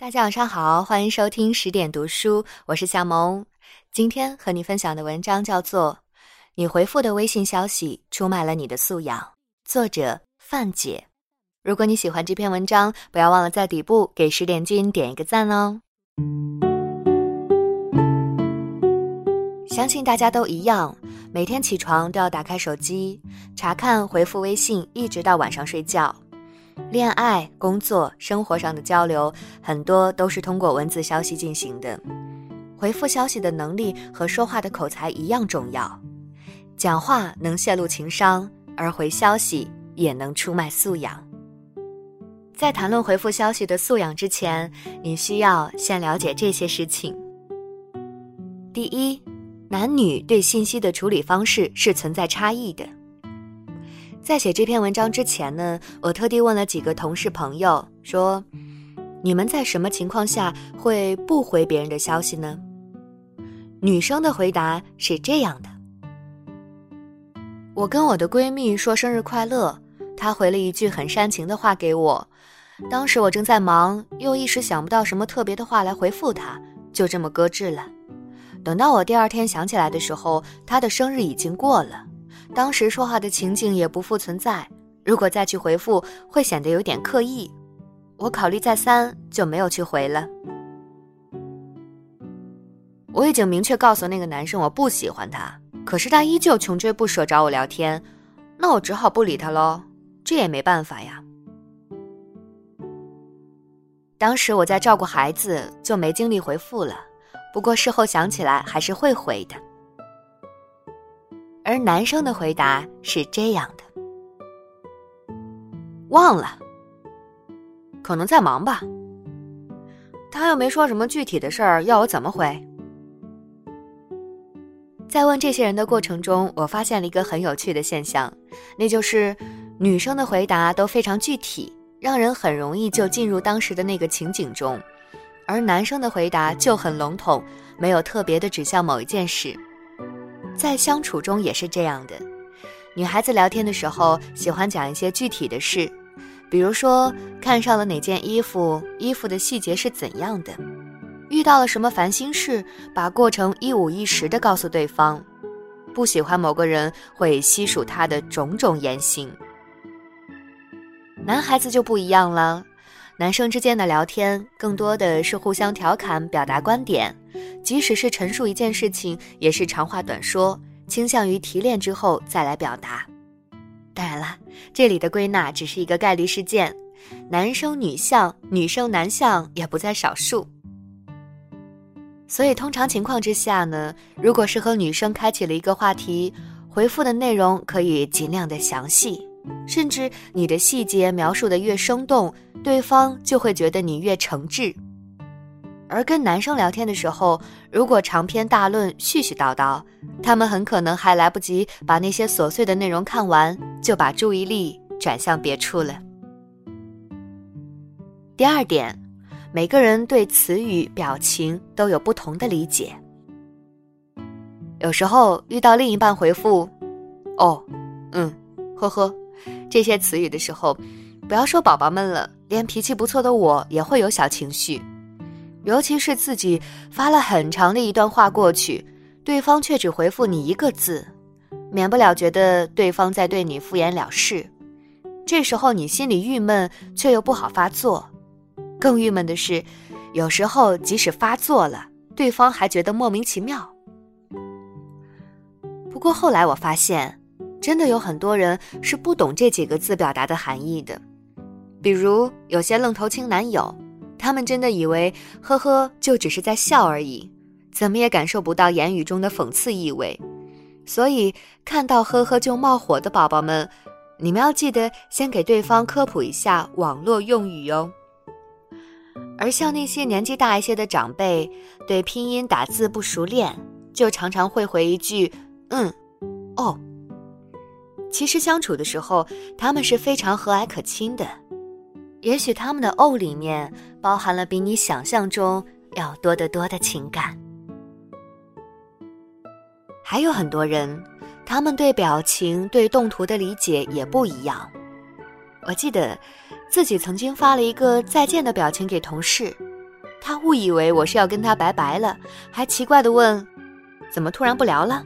大家晚上好，欢迎收听十点读书，我是夏萌。今天和你分享的文章叫做《你回复的微信消息出卖了你的素养》，作者范姐。如果你喜欢这篇文章，不要忘了在底部给十点君点一个赞哦。相信大家都一样，每天起床都要打开手机查看回复微信，一直到晚上睡觉。恋爱、工作、生活上的交流，很多都是通过文字消息进行的。回复消息的能力和说话的口才一样重要。讲话能泄露情商，而回消息也能出卖素养。在谈论回复消息的素养之前，你需要先了解这些事情。第一，男女对信息的处理方式是存在差异的。在写这篇文章之前呢，我特地问了几个同事朋友，说：“你们在什么情况下会不回别人的消息呢？”女生的回答是这样的：“我跟我的闺蜜说生日快乐，她回了一句很煽情的话给我，当时我正在忙，又一时想不到什么特别的话来回复她，就这么搁置了。等到我第二天想起来的时候，她的生日已经过了。”当时说话的情景也不复存在，如果再去回复，会显得有点刻意。我考虑再三，就没有去回了。我已经明确告诉那个男生我不喜欢他，可是他依旧穷追不舍找我聊天，那我只好不理他喽。这也没办法呀。当时我在照顾孩子，就没精力回复了。不过事后想起来，还是会回的。而男生的回答是这样的：“忘了，可能在忙吧。”他又没说什么具体的事儿，要我怎么回？在问这些人的过程中，我发现了一个很有趣的现象，那就是女生的回答都非常具体，让人很容易就进入当时的那个情景中，而男生的回答就很笼统，没有特别的指向某一件事。在相处中也是这样的，女孩子聊天的时候喜欢讲一些具体的事，比如说看上了哪件衣服，衣服的细节是怎样的，遇到了什么烦心事，把过程一五一十的告诉对方。不喜欢某个人会细数他的种种言行。男孩子就不一样了，男生之间的聊天更多的是互相调侃，表达观点。即使是陈述一件事情，也是长话短说，倾向于提炼之后再来表达。当然了，这里的归纳只是一个概率事件，男生女相、女生男相也不在少数。所以通常情况之下呢，如果是和女生开启了一个话题，回复的内容可以尽量的详细，甚至你的细节描述的越生动，对方就会觉得你越诚挚。而跟男生聊天的时候，如果长篇大论、絮絮叨叨，他们很可能还来不及把那些琐碎的内容看完，就把注意力转向别处了。第二点，每个人对词语、表情都有不同的理解。有时候遇到另一半回复“哦，嗯，呵呵”这些词语的时候，不要说宝宝们了，连脾气不错的我也会有小情绪。尤其是自己发了很长的一段话过去，对方却只回复你一个字，免不了觉得对方在对你敷衍了事。这时候你心里郁闷，却又不好发作。更郁闷的是，有时候即使发作了，对方还觉得莫名其妙。不过后来我发现，真的有很多人是不懂这几个字表达的含义的，比如有些愣头青男友。他们真的以为“呵呵”就只是在笑而已，怎么也感受不到言语中的讽刺意味。所以看到“呵呵”就冒火的宝宝们，你们要记得先给对方科普一下网络用语哟。而像那些年纪大一些的长辈，对拼音打字不熟练，就常常会回一句“嗯，哦”。其实相处的时候，他们是非常和蔼可亲的。也许他们的“哦”里面包含了比你想象中要多得多的情感。还有很多人，他们对表情、对动图的理解也不一样。我记得自己曾经发了一个再见的表情给同事，他误以为我是要跟他拜拜了，还奇怪的问：“怎么突然不聊了？”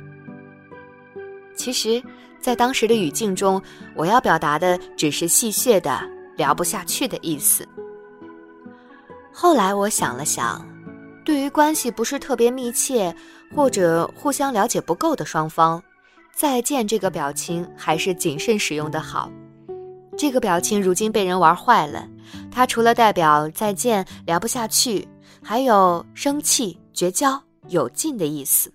其实，在当时的语境中，我要表达的只是戏谑的聊不下去的意思。后来我想了想，对于关系不是特别密切或者互相了解不够的双方，再见这个表情还是谨慎使用的好。这个表情如今被人玩坏了，它除了代表再见聊不下去，还有生气、绝交、有劲的意思。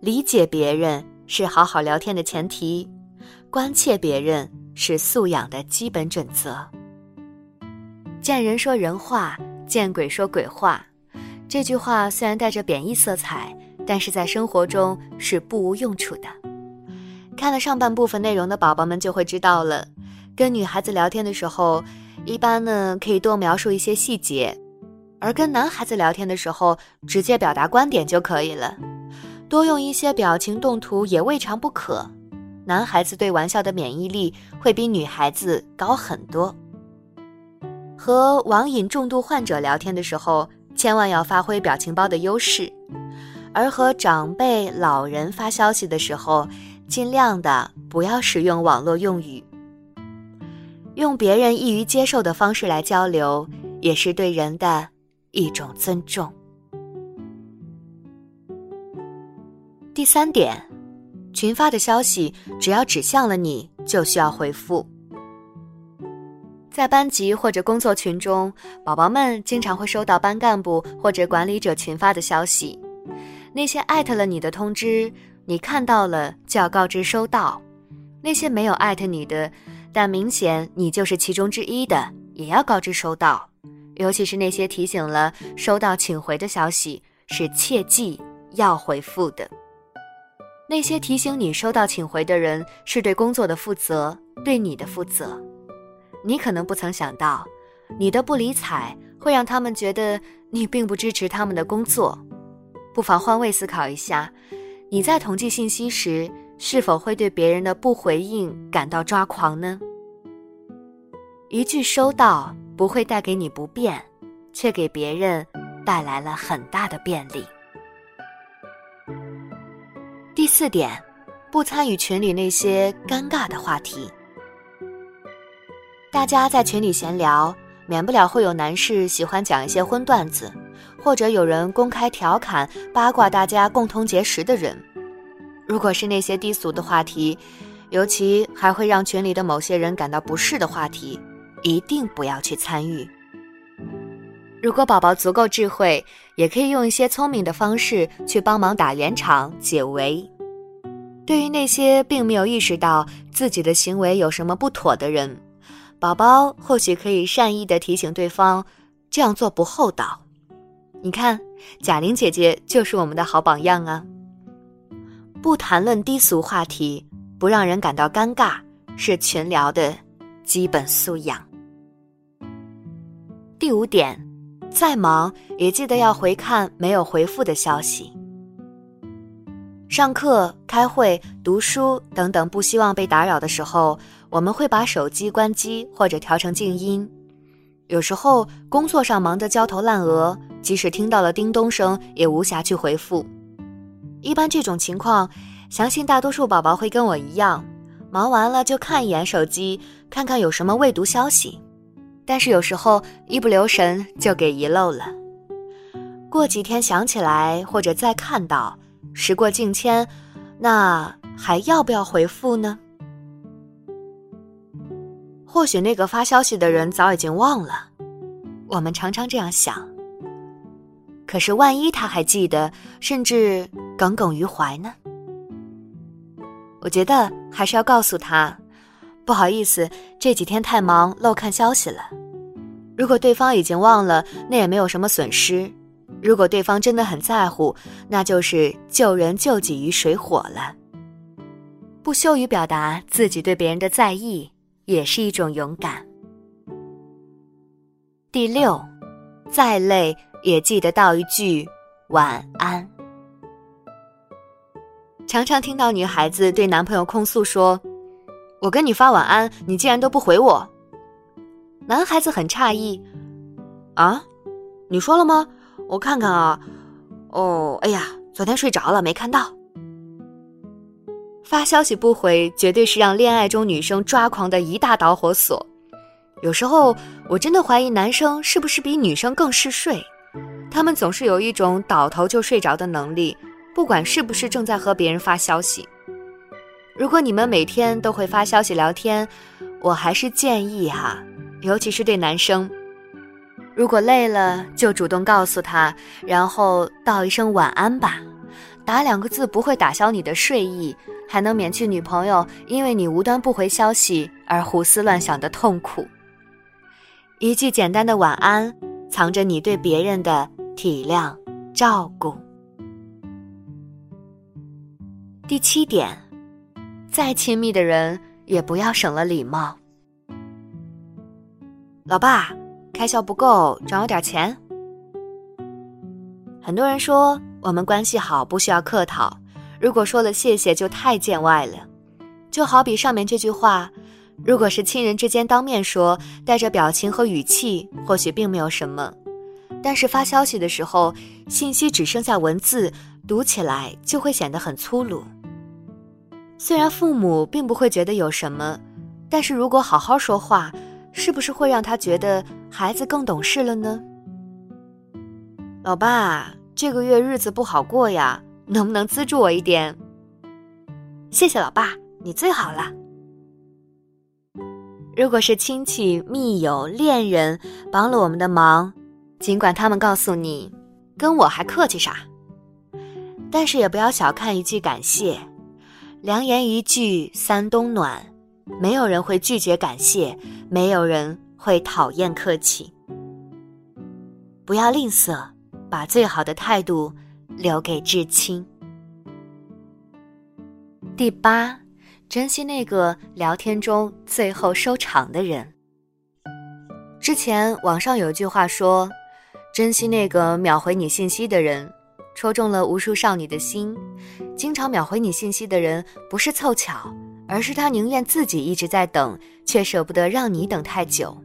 理解别人是好好聊天的前提，关切别人是素养的基本准则。见人说人话，见鬼说鬼话。这句话虽然带着贬义色彩，但是在生活中是不无用处的。看了上半部分内容的宝宝们就会知道了，跟女孩子聊天的时候，一般呢可以多描述一些细节，而跟男孩子聊天的时候，直接表达观点就可以了，多用一些表情动图也未尝不可。男孩子对玩笑的免疫力会比女孩子高很多。和网瘾重度患者聊天的时候，千万要发挥表情包的优势，而和长辈老人发消息的时候。尽量的不要使用网络用语，用别人易于接受的方式来交流，也是对人的一种尊重。第三点，群发的消息只要指向了你，就需要回复。在班级或者工作群中，宝宝们经常会收到班干部或者管理者群发的消息，那些艾特了你的通知。你看到了就要告知收到，那些没有艾特你的，但明显你就是其中之一的，也要告知收到。尤其是那些提醒了收到请回的消息，是切记要回复的。那些提醒你收到请回的人，是对工作的负责，对你的负责。你可能不曾想到，你的不理睬会让他们觉得你并不支持他们的工作。不妨换位思考一下。你在统计信息时，是否会对别人的不回应感到抓狂呢？一句“收到”不会带给你不便，却给别人带来了很大的便利。第四点，不参与群里那些尴尬的话题。大家在群里闲聊，免不了会有男士喜欢讲一些荤段子。或者有人公开调侃、八卦大家共同结识的人，如果是那些低俗的话题，尤其还会让群里的某些人感到不适的话题，一定不要去参与。如果宝宝足够智慧，也可以用一些聪明的方式去帮忙打圆场、解围。对于那些并没有意识到自己的行为有什么不妥的人，宝宝或许可以善意的提醒对方，这样做不厚道。你看，贾玲姐姐就是我们的好榜样啊！不谈论低俗话题，不让人感到尴尬，是群聊的基本素养。第五点，再忙也记得要回看没有回复的消息。上课、开会、读书等等不希望被打扰的时候，我们会把手机关机或者调成静音。有时候工作上忙得焦头烂额。即使听到了叮咚声，也无暇去回复。一般这种情况，相信大多数宝宝会跟我一样，忙完了就看一眼手机，看看有什么未读消息。但是有时候一不留神就给遗漏了。过几天想起来，或者再看到，时过境迁，那还要不要回复呢？或许那个发消息的人早已经忘了。我们常常这样想。可是，万一他还记得，甚至耿耿于怀呢？我觉得还是要告诉他，不好意思，这几天太忙，漏看消息了。如果对方已经忘了，那也没有什么损失；如果对方真的很在乎，那就是救人救己于水火了。不羞于表达自己对别人的在意，也是一种勇敢。第六，再累。也记得道一句晚安。常常听到女孩子对男朋友控诉说：“我跟你发晚安，你竟然都不回我。”男孩子很诧异：“啊，你说了吗？我看看啊。哦，哎呀，昨天睡着了，没看到。发消息不回，绝对是让恋爱中女生抓狂的一大导火索。有时候我真的怀疑男生是不是比女生更嗜睡，他们总是有一种倒头就睡着的能力，不管是不是正在和别人发消息。如果你们每天都会发消息聊天，我还是建议哈，尤其是对男生，如果累了就主动告诉他，然后道一声晚安吧，打两个字不会打消你的睡意。还能免去女朋友因为你无端不回消息而胡思乱想的痛苦。一句简单的晚安，藏着你对别人的体谅照顾。第七点，再亲密的人也不要省了礼貌。老爸，开销不够，转我点钱。很多人说我们关系好，不需要客套。如果说了谢谢就太见外了，就好比上面这句话，如果是亲人之间当面说，带着表情和语气，或许并没有什么；但是发消息的时候，信息只剩下文字，读起来就会显得很粗鲁。虽然父母并不会觉得有什么，但是如果好好说话，是不是会让他觉得孩子更懂事了呢？老爸，这个月日子不好过呀。能不能资助我一点？谢谢老爸，你最好了。如果是亲戚、密友、恋人帮了我们的忙，尽管他们告诉你，跟我还客气啥？但是也不要小看一句感谢，良言一句三冬暖，没有人会拒绝感谢，没有人会讨厌客气。不要吝啬，把最好的态度。留给至亲。第八，珍惜那个聊天中最后收场的人。之前网上有句话说：“珍惜那个秒回你信息的人”，戳中了无数少女的心。经常秒回你信息的人，不是凑巧，而是他宁愿自己一直在等，却舍不得让你等太久。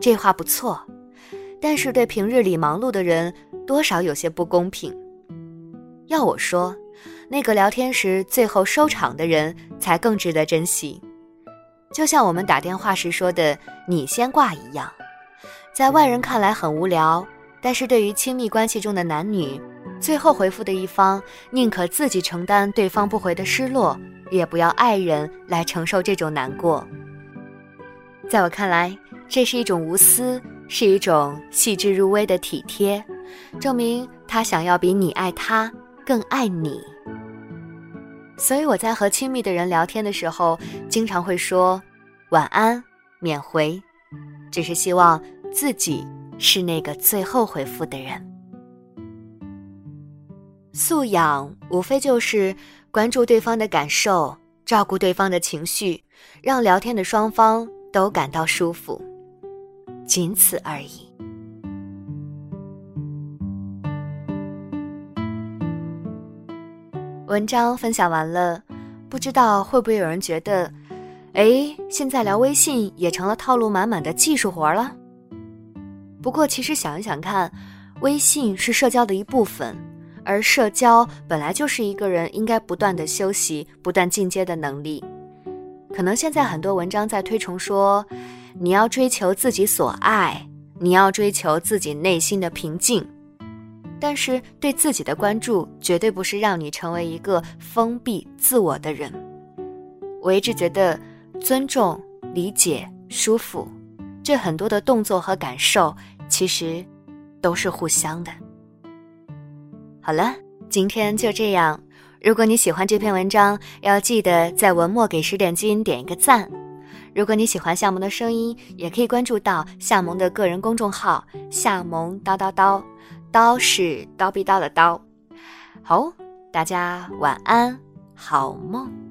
这话不错，但是对平日里忙碌的人，多少有些不公平。要我说，那个聊天时最后收场的人才更值得珍惜。就像我们打电话时说的“你先挂”一样，在外人看来很无聊，但是对于亲密关系中的男女，最后回复的一方宁可自己承担对方不回的失落，也不要爱人来承受这种难过。在我看来，这是一种无私，是一种细致入微的体贴，证明他想要比你爱他。更爱你，所以我在和亲密的人聊天的时候，经常会说晚安，免回，只是希望自己是那个最后回复的人。素养无非就是关注对方的感受，照顾对方的情绪，让聊天的双方都感到舒服，仅此而已。文章分享完了，不知道会不会有人觉得，哎，现在聊微信也成了套路满满的技术活了。不过其实想一想看，微信是社交的一部分，而社交本来就是一个人应该不断的修习、不断进阶的能力。可能现在很多文章在推崇说，你要追求自己所爱，你要追求自己内心的平静。但是对自己的关注绝对不是让你成为一个封闭自我的人。我一直觉得，尊重、理解、舒服，这很多的动作和感受，其实都是互相的。好了，今天就这样。如果你喜欢这篇文章，要记得在文末给十点君点一个赞。如果你喜欢夏萌的声音，也可以关注到夏萌的个人公众号“夏萌叨叨叨”。叨是叨逼叨的叨，好，大家晚安，好梦。